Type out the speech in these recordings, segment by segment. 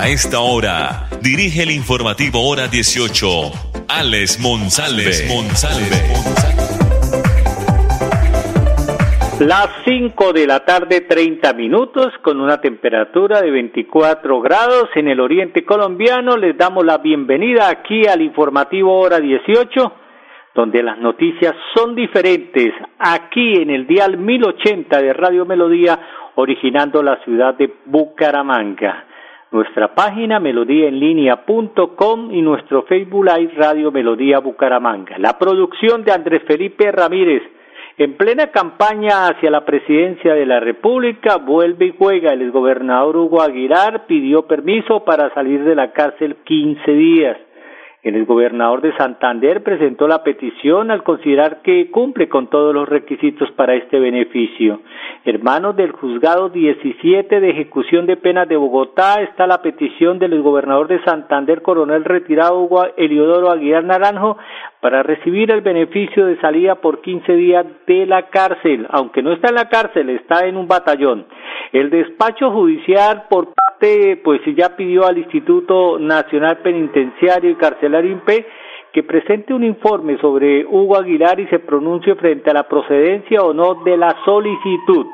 A esta hora, dirige el informativo Hora 18, Alex Monsalve. Las 5 de la tarde, 30 minutos, con una temperatura de 24 grados en el oriente colombiano. Les damos la bienvenida aquí al informativo Hora 18, donde las noticias son diferentes. Aquí en el dial 1080 de Radio Melodía, originando la ciudad de Bucaramanga nuestra página melodíaenlínea.com y nuestro Facebook Live Radio Melodía Bucaramanga. La producción de Andrés Felipe Ramírez. En plena campaña hacia la presidencia de la República, vuelve y juega. El exgobernador Hugo Aguilar pidió permiso para salir de la cárcel 15 días. El gobernador de Santander presentó la petición al considerar que cumple con todos los requisitos para este beneficio. Hermanos del juzgado 17 de ejecución de penas de Bogotá está la petición del gobernador de Santander, coronel retirado Hugo Eliodoro Aguilar Naranjo, para recibir el beneficio de salida por 15 días de la cárcel, aunque no está en la cárcel, está en un batallón. El despacho judicial por pues ya pidió al Instituto Nacional Penitenciario y Carcelario INPE que presente un informe sobre Hugo Aguilar y se pronuncie frente a la procedencia o no de la solicitud.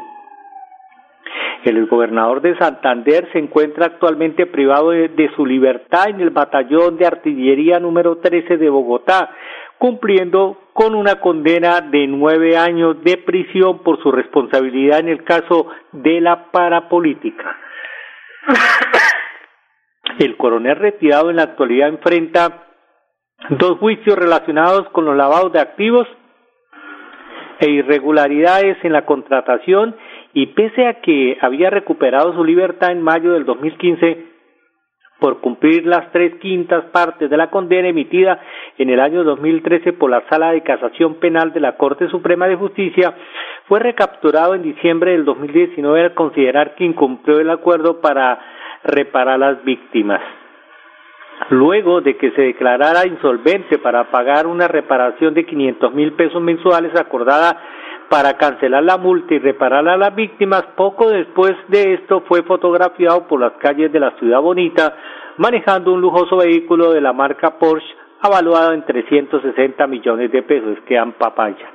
El gobernador de Santander se encuentra actualmente privado de, de, su libertad en el batallón de artillería número 13 de Bogotá, cumpliendo con una condena de nueve años de prisión por su responsabilidad en el caso de la parapolítica. El coronel retirado en la actualidad enfrenta dos juicios relacionados con los lavados de activos e irregularidades en la contratación y pese a que había recuperado su libertad en mayo del 2015 por cumplir las tres quintas partes de la condena emitida en el año 2013 por la Sala de Casación Penal de la Corte Suprema de Justicia, fue recapturado en diciembre del 2019 al considerar que incumplió el acuerdo para reparar las víctimas. Luego de que se declarara insolvente para pagar una reparación de 500 mil pesos mensuales acordada para cancelar la multa y reparar a las víctimas, poco después de esto fue fotografiado por las calles de la ciudad bonita manejando un lujoso vehículo de la marca Porsche avaluado en 360 millones de pesos, que han papaya.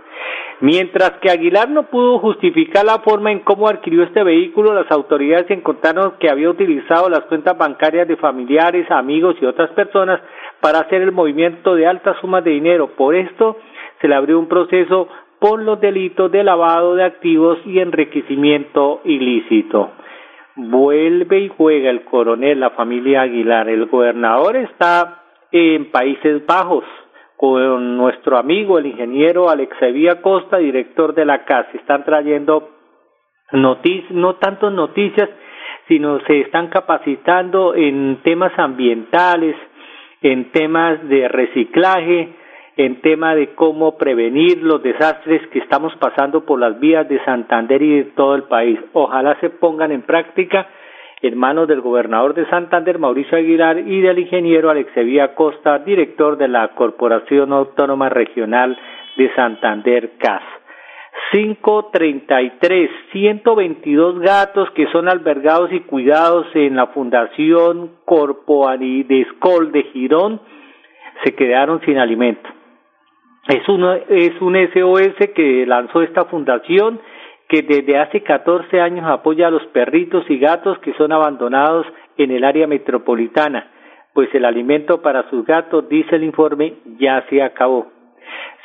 Mientras que Aguilar no pudo justificar la forma en cómo adquirió este vehículo, las autoridades encontraron que había utilizado las cuentas bancarias de familiares, amigos y otras personas para hacer el movimiento de altas sumas de dinero. Por esto se le abrió un proceso por los delitos de lavado de activos y enriquecimiento ilícito. Vuelve y juega el coronel, la familia Aguilar. El gobernador está en Países Bajos con nuestro amigo, el ingeniero Alexevía Costa, director de la CAS. Están trayendo noticias, no tanto noticias, sino se están capacitando en temas ambientales, en temas de reciclaje, en tema de cómo prevenir los desastres que estamos pasando por las vías de Santander y de todo el país. Ojalá se pongan en práctica en manos del gobernador de Santander, Mauricio Aguilar, y del ingeniero Alexevía Costa, director de la Corporación Autónoma Regional de Santander, CAS. 533, 122 gatos que son albergados y cuidados en la Fundación Corpo de Escol de Girón se quedaron sin alimento. Es, es un SOS que lanzó esta fundación que desde hace 14 años apoya a los perritos y gatos que son abandonados en el área metropolitana, pues el alimento para sus gatos, dice el informe, ya se acabó.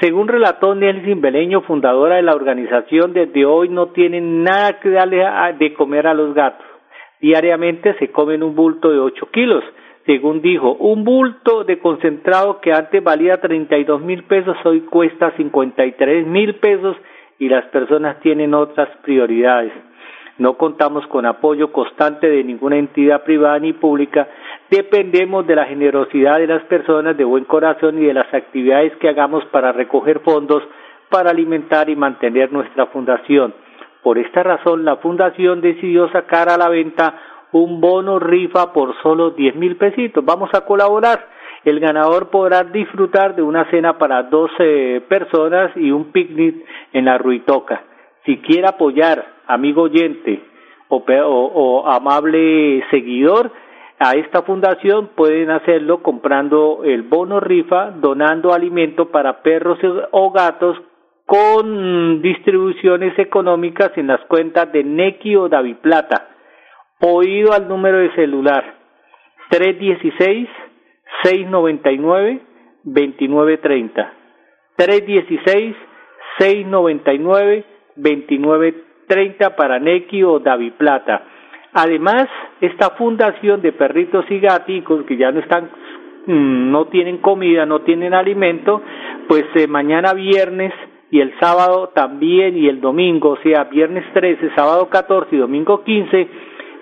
Según relató Nelson Beleño, fundadora de la organización, desde hoy no tienen nada que darle de comer a los gatos. Diariamente se comen un bulto de 8 kilos, según dijo, un bulto de concentrado que antes valía 32 mil pesos, hoy cuesta 53 mil pesos y las personas tienen otras prioridades. no contamos con apoyo constante de ninguna entidad privada ni pública, dependemos de la generosidad de las personas de buen corazón y de las actividades que hagamos para recoger fondos para alimentar y mantener nuestra fundación. Por esta razón, la fundación decidió sacar a la venta un bono rifa por solo 10 mil pesitos. Vamos a colaborar. El ganador podrá disfrutar de una cena para 12 personas y un picnic en la Ruitoca. Si quiere apoyar, amigo oyente o, o amable seguidor, a esta fundación pueden hacerlo comprando el bono rifa, donando alimento para perros o gatos con distribuciones económicas en las cuentas de Nequi o Daviplata. Oído al número de celular 316 699 2930. 316 699 2930 para Nequi o Daviplata. Además, esta fundación de perritos y gaticos que ya no están mm, no tienen comida, no tienen alimento, pues eh, mañana viernes y el sábado también y el domingo, o sea, viernes 13, sábado 14 y domingo 15,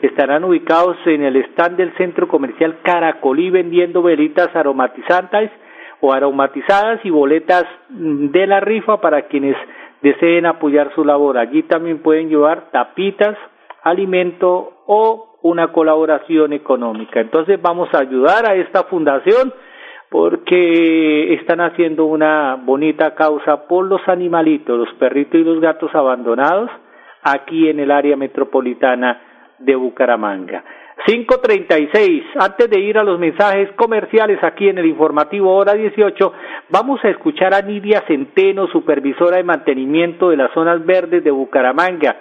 estarán ubicados en el stand del centro comercial Caracolí vendiendo velitas aromatizantes o aromatizadas y boletas de la rifa para quienes deseen apoyar su labor. Allí también pueden llevar tapitas, alimento o una colaboración económica. Entonces vamos a ayudar a esta fundación porque están haciendo una bonita causa por los animalitos, los perritos y los gatos abandonados aquí en el área metropolitana de Bucaramanga. 536. Antes de ir a los mensajes comerciales aquí en el informativo hora 18, vamos a escuchar a Nidia Centeno, supervisora de mantenimiento de las zonas verdes de Bucaramanga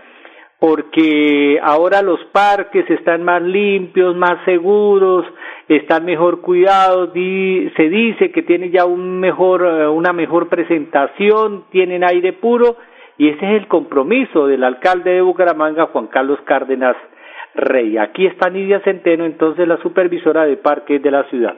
porque ahora los parques están más limpios, más seguros, están mejor cuidados, se dice que tienen ya un mejor, eh, una mejor presentación, tienen aire puro y ese es el compromiso del alcalde de Bucaramanga, Juan Carlos Cárdenas Rey. Aquí está Nidia Centeno, entonces la supervisora de parques de la ciudad.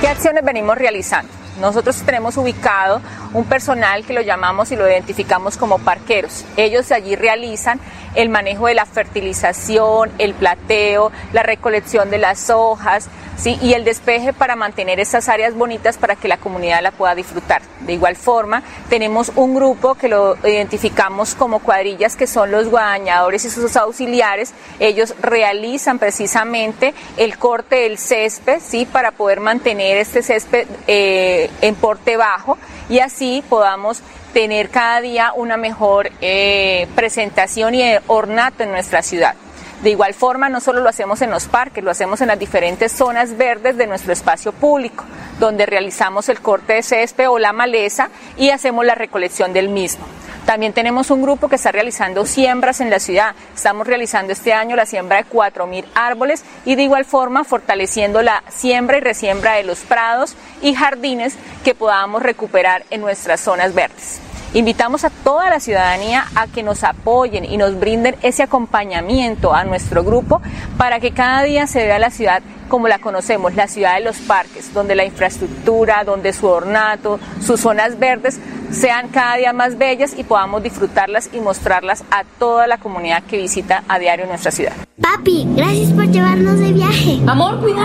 ¿Qué acciones venimos realizando? Nosotros tenemos ubicado un personal que lo llamamos y lo identificamos como parqueros. Ellos allí realizan el manejo de la fertilización, el plateo, la recolección de las hojas, ¿sí? y el despeje para mantener esas áreas bonitas para que la comunidad la pueda disfrutar. De igual forma, tenemos un grupo que lo identificamos como cuadrillas, que son los guadañadores y sus auxiliares. Ellos realizan precisamente el corte del césped, ¿sí? para poder mantener este césped eh, en porte bajo y así podamos tener cada día una mejor eh, presentación y ornato en nuestra ciudad. De igual forma, no solo lo hacemos en los parques, lo hacemos en las diferentes zonas verdes de nuestro espacio público, donde realizamos el corte de césped o la maleza y hacemos la recolección del mismo. También tenemos un grupo que está realizando siembras en la ciudad. Estamos realizando este año la siembra de 4.000 árboles y de igual forma fortaleciendo la siembra y resiembra de los prados y jardines que podamos recuperar en nuestras zonas verdes. Invitamos a toda la ciudadanía a que nos apoyen y nos brinden ese acompañamiento a nuestro grupo para que cada día se vea la ciudad como la conocemos, la ciudad de los parques, donde la infraestructura, donde su ornato, sus zonas verdes sean cada día más bellas y podamos disfrutarlas y mostrarlas a toda la comunidad que visita a diario nuestra ciudad. Papi, gracias por llevarnos de viaje. Amor, cuidado.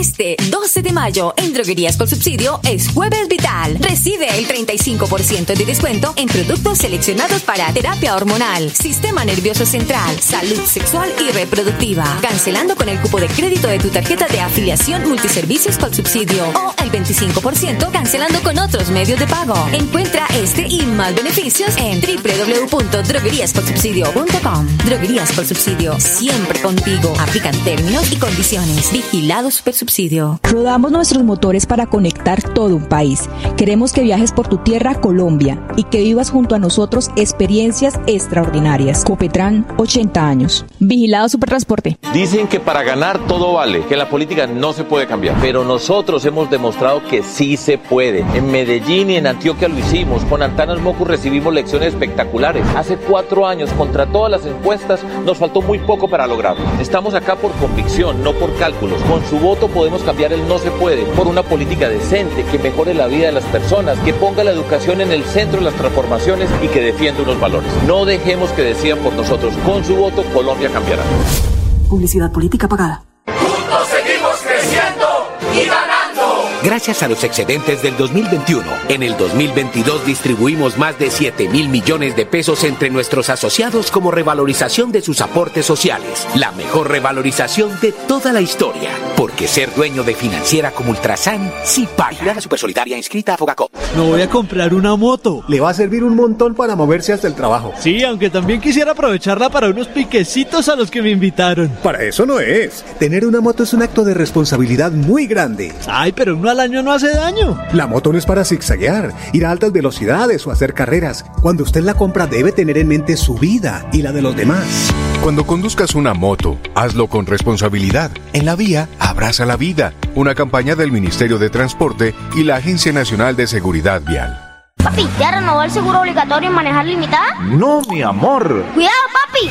Este 12 de mayo en Droguerías por Subsidio es Jueves Vital. Recibe el 35% de descuento en productos seleccionados para terapia hormonal, sistema nervioso central, salud sexual y reproductiva. Cancelando con el cupo de crédito de tu tarjeta de afiliación multiservicios por subsidio o el 25% cancelando con otros medios de pago. Encuentra este y más beneficios en www.drogueríasporsubsidio.com. Droguerías por Subsidio, siempre contigo. Aplican términos y condiciones. Vigilados por subsidio. Subsidio. Rodamos nuestros motores para conectar todo un país. Queremos que viajes por tu tierra, Colombia, y que vivas junto a nosotros experiencias extraordinarias. Copetran, 80 años. Vigilado Supertransporte. Dicen que para ganar todo vale, que la política no se puede cambiar, pero nosotros hemos demostrado que sí se puede. En Medellín y en Antioquia lo hicimos. Con Antanas Mocu recibimos lecciones espectaculares. Hace cuatro años, contra todas las encuestas, nos faltó muy poco para lograrlo. Estamos acá por convicción, no por cálculos. Con su voto podemos cambiar el no se puede por una política decente que mejore la vida de las personas, que ponga la educación en el centro de las transformaciones y que defienda unos valores. No dejemos que decían por nosotros. Con su voto, Colombia cambiará. Publicidad política pagada. Gracias a los excedentes del 2021, en el 2022 distribuimos más de 7 mil millones de pesos entre nuestros asociados como revalorización de sus aportes sociales. La mejor revalorización de toda la historia. Porque ser dueño de financiera como Ultrasan sí paga. La Supersolidaria inscrita a Fogacop. No voy a comprar una moto. Le va a servir un montón para moverse hasta el trabajo. Sí, aunque también quisiera aprovecharla para unos piquecitos a los que me invitaron. Para eso no es. Tener una moto es un acto de responsabilidad muy grande. Ay, pero uno al año no hace daño. La moto no es para zigzaguear, ir a altas velocidades o hacer carreras. Cuando usted la compra debe tener en mente su vida y la de los demás. Cuando conduzcas una moto, hazlo con responsabilidad. En la vía, abraza la vida. Una campaña del Ministerio de Transporte y la Agencia Nacional de Seguridad Vial. Papi, ¿ya renovó el seguro obligatorio en manejar limitada? No, mi amor. Cuidado, papi.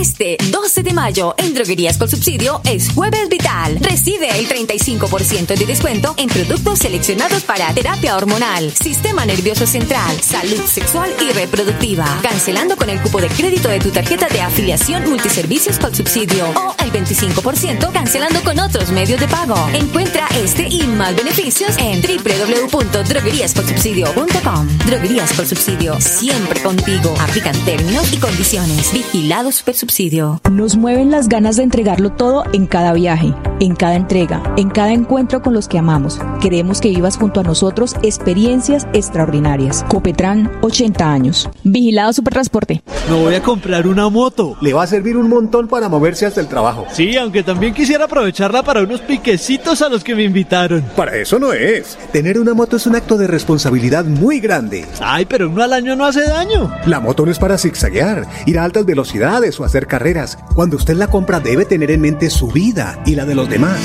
Este 12 de mayo en Droguerías con Subsidio es Jueves Vital. Recibe el 35% de descuento en productos seleccionados para terapia hormonal, sistema nervioso central, salud sexual y reproductiva. Cancelando con el cupo de crédito de tu tarjeta de afiliación multiservicios con subsidio o el 25% cancelando con otros medios de pago. Encuentra este y más beneficios en www.drogueríascolsubsidio.com. Droguerías con Subsidio, siempre contigo. Aplican términos y condiciones. Vigilado Super Subsidio. Nos mueven las ganas de entregarlo todo en cada viaje, en cada entrega, en cada encuentro con los que amamos. Queremos que vivas junto a nosotros experiencias extraordinarias. Copetran, 80 años. Vigilado Supertransporte. No voy a comprar una moto. Le va a servir un montón para moverse hasta el trabajo. Sí, aunque también quisiera aprovecharla para unos piquecitos a los que me invitaron. Para eso no es. Tener una moto es un acto de responsabilidad muy grande. Ay, pero uno al año no hace daño. La moto no es para zigzaguear, ir a altas velocidades o hacer carreras. Cuando usted la compra debe tener en mente su vida y la de los demás.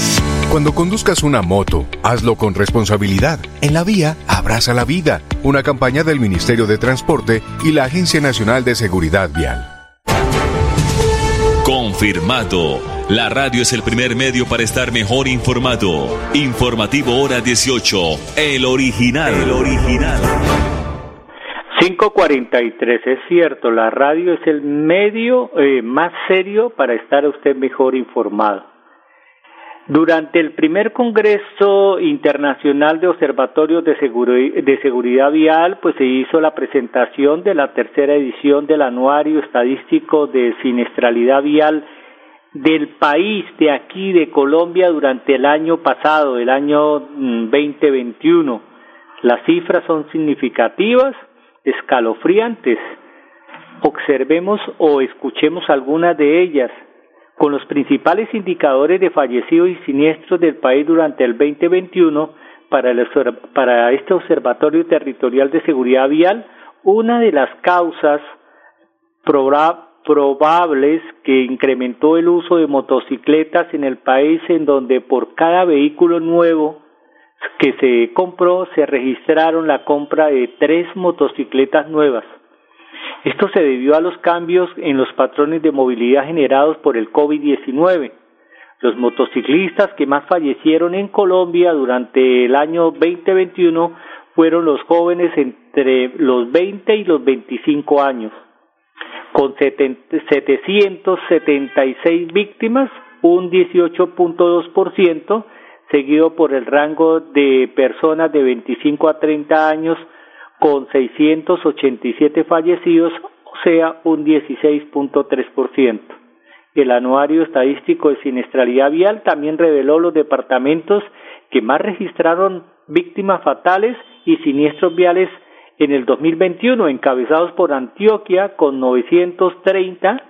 Cuando conduzcas una moto, hazlo con responsabilidad. En la vía, abraza la vida. Una campaña del Ministerio de Transporte y la Agencia Nacional de Seguridad Vial. Confirmado. La radio es el primer medio para estar mejor informado. Informativo Hora 18. El original. El original. 543, es cierto, la radio es el medio eh, más serio para estar usted mejor informado. Durante el primer Congreso Internacional de Observatorios de, de Seguridad Vial, pues se hizo la presentación de la tercera edición del Anuario Estadístico de Siniestralidad Vial del país, de aquí, de Colombia, durante el año pasado, el año mm, 2021. Las cifras son significativas, escalofriantes. Observemos o escuchemos algunas de ellas. Con los principales indicadores de fallecidos y siniestros del país durante el 2021, para, para este Observatorio Territorial de Seguridad Vial, una de las causas probables que incrementó el uso de motocicletas en el país en donde por cada vehículo nuevo que se compró se registraron la compra de tres motocicletas nuevas. Esto se debió a los cambios en los patrones de movilidad generados por el COVID-19. Los motociclistas que más fallecieron en Colombia durante el año 2021 fueron los jóvenes entre los 20 y los 25 años, con 776 víctimas, un 18.2%, seguido por el rango de personas de 25 a 30 años, con 687 fallecidos, o sea, un 16.3%. El anuario estadístico de siniestralidad vial también reveló los departamentos que más registraron víctimas fatales y siniestros viales en el 2021, encabezados por Antioquia con 930,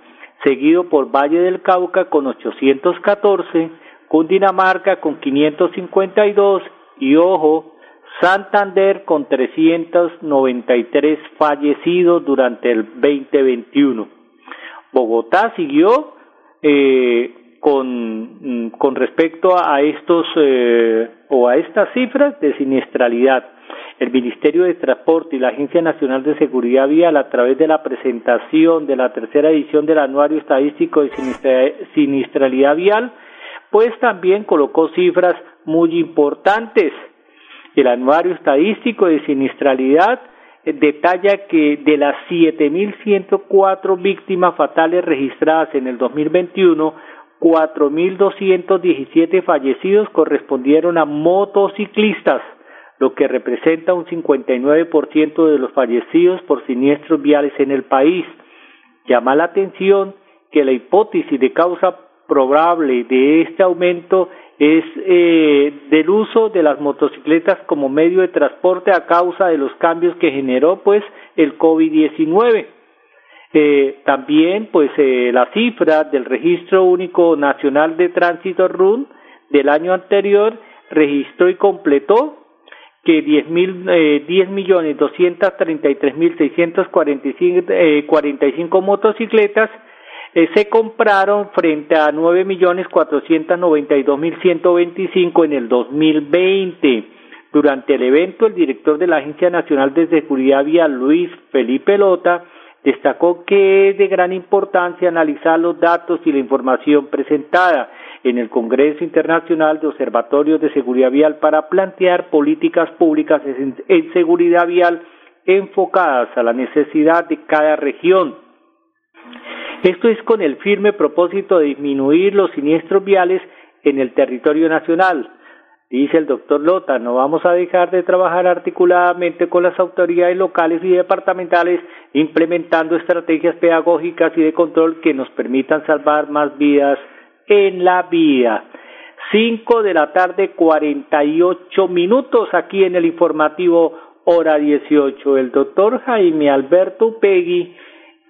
seguido por Valle del Cauca con 814, Cundinamarca con 552 y ojo, Santander con 393 fallecidos durante el 2021. Bogotá siguió eh, con, con respecto a estos eh, o a estas cifras de siniestralidad. El Ministerio de Transporte y la Agencia Nacional de Seguridad Vial, a través de la presentación de la tercera edición del Anuario Estadístico de Siniestralidad Vial, pues también colocó cifras muy importantes. El Anuario Estadístico de Siniestralidad detalla que de las 7.104 víctimas fatales registradas en el 2021, 4.217 fallecidos correspondieron a motociclistas, lo que representa un 59% de los fallecidos por siniestros viales en el país. Llama la atención que la hipótesis de causa probable de este aumento es eh, del uso de las motocicletas como medio de transporte a causa de los cambios que generó pues el COVID-19. Eh, también pues eh, la cifra del registro único nacional de tránsito RUN del año anterior registró y completó que 10 mil eh, 10 millones 233 mil 645 eh, 45 motocicletas eh, se compraron frente a 9 millones 492 mil 125 en el 2020. Durante el evento, el director de la Agencia Nacional de Seguridad Vial, Luis Felipe Lota, destacó que es de gran importancia analizar los datos y la información presentada en el Congreso Internacional de Observatorios de Seguridad Vial para plantear políticas públicas en seguridad vial enfocadas a la necesidad de cada región esto es con el firme propósito de disminuir los siniestros viales en el territorio nacional. Dice el doctor Lota, no vamos a dejar de trabajar articuladamente con las autoridades locales y departamentales implementando estrategias pedagógicas y de control que nos permitan salvar más vidas en la vía. Cinco de la tarde, cuarenta y ocho minutos aquí en el informativo hora dieciocho. El doctor Jaime Alberto Pegui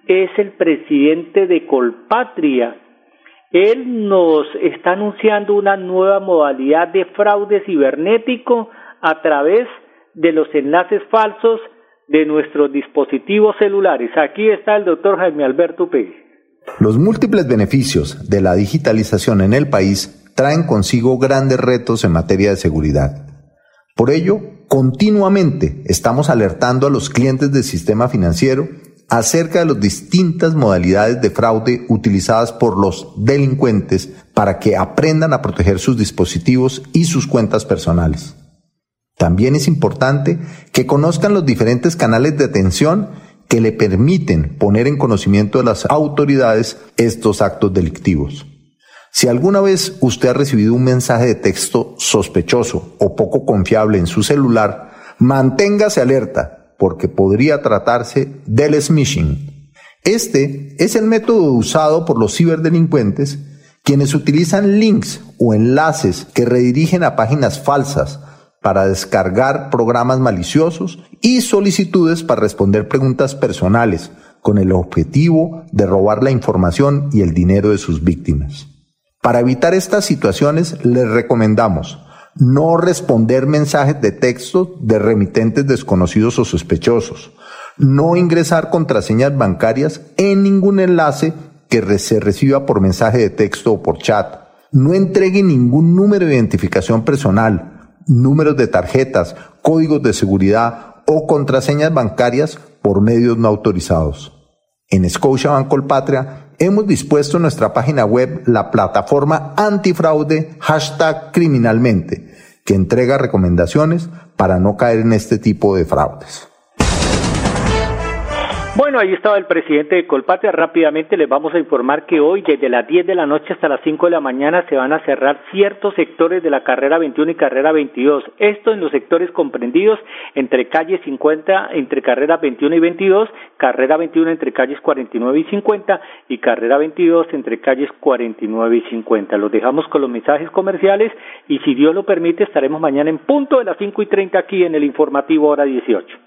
es el presidente de Colpatria. Él nos está anunciando una nueva modalidad de fraude cibernético a través de los enlaces falsos de nuestros dispositivos celulares. Aquí está el doctor Jaime Alberto Pérez. Los múltiples beneficios de la digitalización en el país traen consigo grandes retos en materia de seguridad. Por ello, continuamente estamos alertando a los clientes del sistema financiero acerca de las distintas modalidades de fraude utilizadas por los delincuentes para que aprendan a proteger sus dispositivos y sus cuentas personales. También es importante que conozcan los diferentes canales de atención que le permiten poner en conocimiento de las autoridades estos actos delictivos. Si alguna vez usted ha recibido un mensaje de texto sospechoso o poco confiable en su celular, manténgase alerta porque podría tratarse del smishing. Este es el método usado por los ciberdelincuentes quienes utilizan links o enlaces que redirigen a páginas falsas para descargar programas maliciosos y solicitudes para responder preguntas personales con el objetivo de robar la información y el dinero de sus víctimas. Para evitar estas situaciones, les recomendamos no responder mensajes de texto de remitentes desconocidos o sospechosos, no ingresar contraseñas bancarias en ningún enlace que se reciba por mensaje de texto o por chat, no entregue ningún número de identificación personal, números de tarjetas, códigos de seguridad o contraseñas bancarias por medios no autorizados. En Scotia Patria hemos dispuesto en nuestra página web la plataforma antifraude hashtag criminalmente, que entrega recomendaciones para no caer en este tipo de fraudes. Bueno, ahí estaba el presidente de Colpatria. Rápidamente les vamos a informar que hoy, desde las 10 de la noche hasta las 5 de la mañana, se van a cerrar ciertos sectores de la carrera 21 y carrera 22. Esto en los sectores comprendidos entre calle 50, entre carrera 21 y 22, carrera 21 entre calles 49 y 50 y carrera 22 entre calles 49 y 50. Los dejamos con los mensajes comerciales y si Dios lo permite estaremos mañana en punto de las 5 y 30 aquí en el informativo hora 18.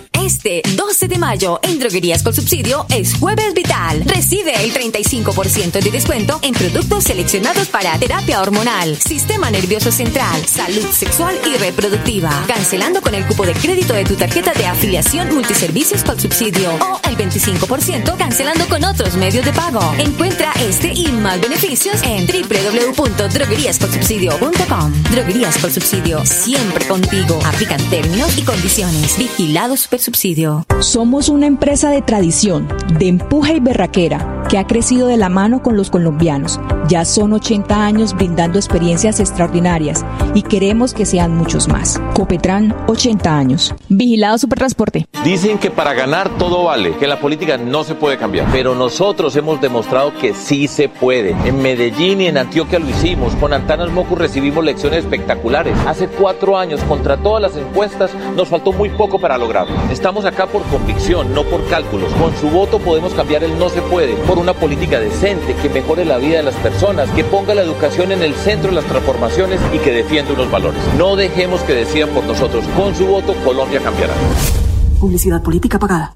Este 12 de mayo en Droguerías con Subsidio es Jueves Vital. Recibe el 35% de descuento en productos seleccionados para terapia hormonal, sistema nervioso central, salud sexual y reproductiva. Cancelando con el cupo de crédito de tu tarjeta de afiliación multiservicios con subsidio o el 25% cancelando con otros medios de pago. Encuentra este más beneficios en www.drogueríascolsubsidio.com. Droguerías con Subsidio, siempre contigo. Aplican términos y condiciones. Vigilado Super somos una empresa de tradición, de empuje y berraquera, que ha crecido de la mano con los colombianos. Ya son 80 años brindando experiencias extraordinarias y queremos que sean muchos más. Copetran, 80 años. Vigilado Supertransporte. Dicen que para ganar todo vale, que la política no se puede cambiar, pero nosotros hemos demostrado que sí se puede. En Medellín y en Antioquia lo hicimos. Con Antanas Mocu recibimos lecciones espectaculares. Hace cuatro años, contra todas las encuestas, nos faltó muy poco para lograrlo. Estamos acá por convicción, no por cálculos. Con su voto podemos cambiar el no se puede por una política decente que mejore la vida de las personas, que ponga la educación en el centro de las transformaciones y que defienda unos valores. No dejemos que decidan por nosotros. Con su voto, Colombia cambiará. Publicidad política pagada.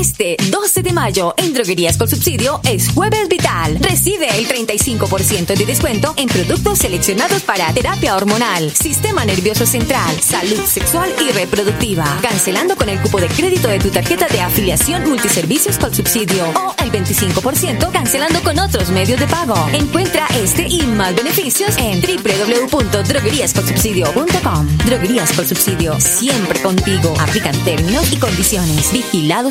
Este 12 de mayo en Droguerías con Subsidio es Jueves Vital. Recibe el 35% de descuento en productos seleccionados para terapia hormonal, sistema nervioso central, salud sexual y reproductiva. Cancelando con el cupo de crédito de tu tarjeta de afiliación multiservicios con subsidio o el 25% cancelando con otros medios de pago. Encuentra este y más beneficios en www.drogueríascolsubsidio.com. Droguerías con Subsidio, siempre contigo. Aplican términos y condiciones. Vigilado